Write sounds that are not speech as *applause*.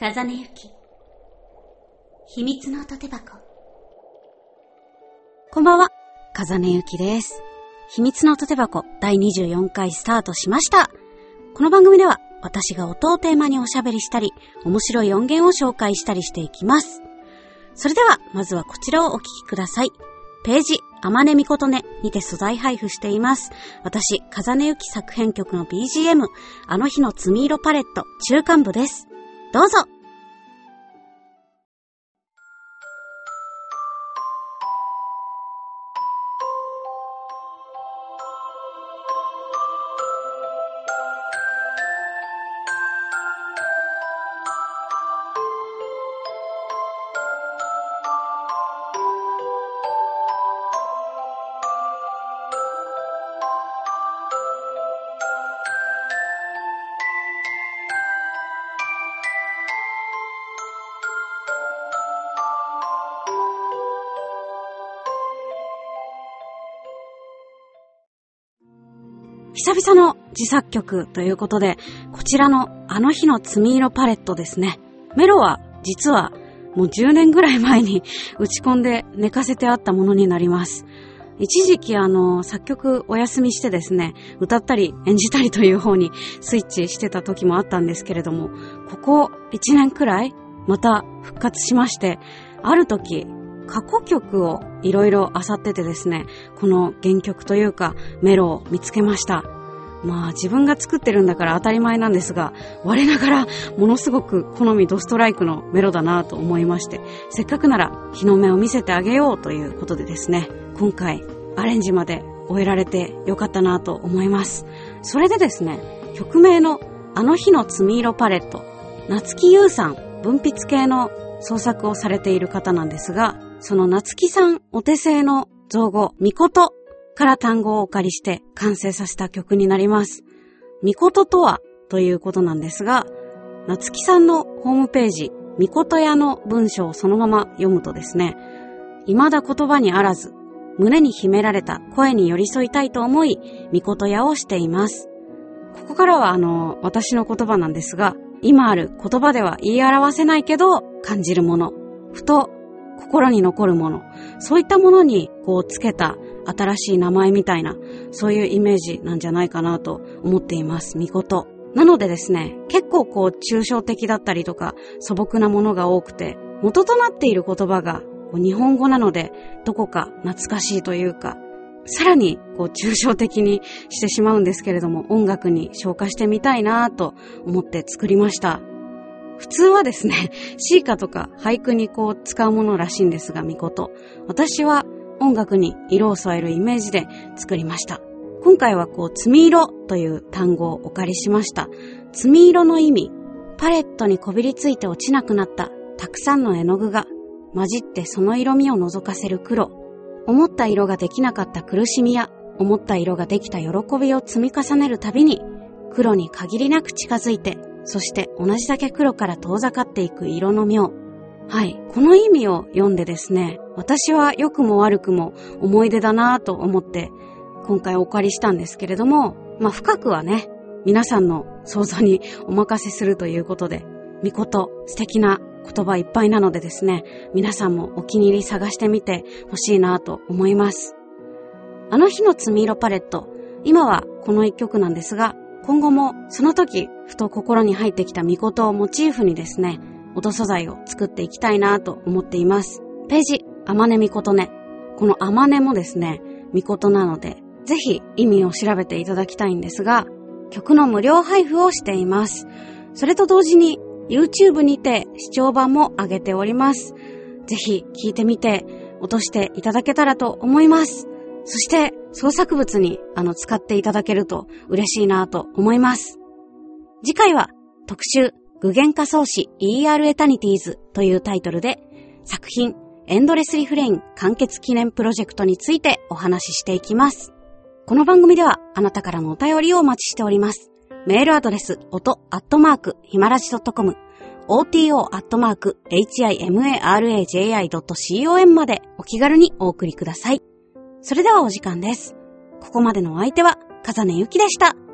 風根ゆき秘密の縦箱こんばんは、風根ゆきです。秘密の縦箱第24回スタートしました。この番組では私が音をテーマにおしゃべりしたり、面白い音源を紹介したりしていきます。それでは、まずはこちらをお聞きください。ページ、あまねみことねにて素材配布しています。私、風根ゆき作編曲の BGM、あの日の積み色パレット、中間部です。どうぞ。久々の自作曲ということで、こちらのあの日の積み色パレットですね。メロは実はもう10年ぐらい前に *laughs* 打ち込んで寝かせてあったものになります。一時期あの、作曲お休みしてですね、歌ったり演じたりという方にスイッチしてた時もあったんですけれども、ここ1年くらいまた復活しまして、ある時、過去曲をいろいろ漁っててですね、この原曲というかメロを見つけました。まあ自分が作ってるんだから当たり前なんですが、我ながらものすごく好みドストライクのメロだなと思いまして、せっかくなら日の目を見せてあげようということでですね、今回アレンジまで終えられてよかったなと思います。それでですね、曲名のあの日の積み色パレット、夏木優さん、文筆系の創作をされている方なんですが、その夏木さんお手製の造語、みことから単語をお借りして完成させた曲になります。みこととはということなんですが、夏木さんのホームページ、みこと屋の文章をそのまま読むとですね、未だ言葉にあらず、胸に秘められた声に寄り添いたいと思い、みこと屋をしています。ここからはあの、私の言葉なんですが、今ある言葉では言い表せないけど、感じるもの、ふと心に残るもの、そういったものにこうつけた新しい名前みたいな、そういうイメージなんじゃないかなと思っています、みこと。なのでですね、結構こう抽象的だったりとか素朴なものが多くて、元となっている言葉がこう日本語なので、どこか懐かしいというか、さらにこう抽象的にしてしまうんですけれども、音楽に昇華してみたいなと思って作りました。普通はですね、*laughs* 詩歌とか俳句にこう使うものらしいんですが、みこと。私は音楽に色を添えるイメージで作りました。今回はこう、積み色という単語をお借りしました。積み色の意味、パレットにこびりついて落ちなくなったたくさんの絵の具が混じってその色味を覗かせる黒。思った色ができなかった苦しみや思った色ができた喜びを積み重ねるたびに黒に限りなく近づいてそして同じだけ黒から遠ざかっていく色の妙。はい。この意味を読んでですね、私は良くも悪くも思い出だなぁと思って、今回お借りしたんですけれども、まあ深くはね、皆さんの想像にお任せするということで、みこと素敵な言葉いっぱいなのでですね、皆さんもお気に入り探してみてほしいなと思います。あの日の積み色パレット、今はこの一曲なんですが、今後もその時ふと心に入ってきたみことをモチーフにですね、音素材を作っていきたいなと思っています。ページ、あまねみことね。このあまねもですね、みことなので、ぜひ意味を調べていただきたいんですが、曲の無料配布をしています。それと同時に YouTube にて視聴版も上げております。ぜひ聴いてみて落としていただけたらと思います。そして創作物にあの使っていただけると嬉しいなと思います。次回は特集具現化創始 ER エタニティーズというタイトルで作品エンドレスリフレイン完結記念プロジェクトについてお話ししていきます。この番組ではあなたからのお便りをお待ちしております。メールアドレス、音、アットマーク、ひまらじ .com、oto、アットマーク、himaraji.com までお気軽にお送りください。それではお時間です。ここまでのお相手は、かざねゆきでした。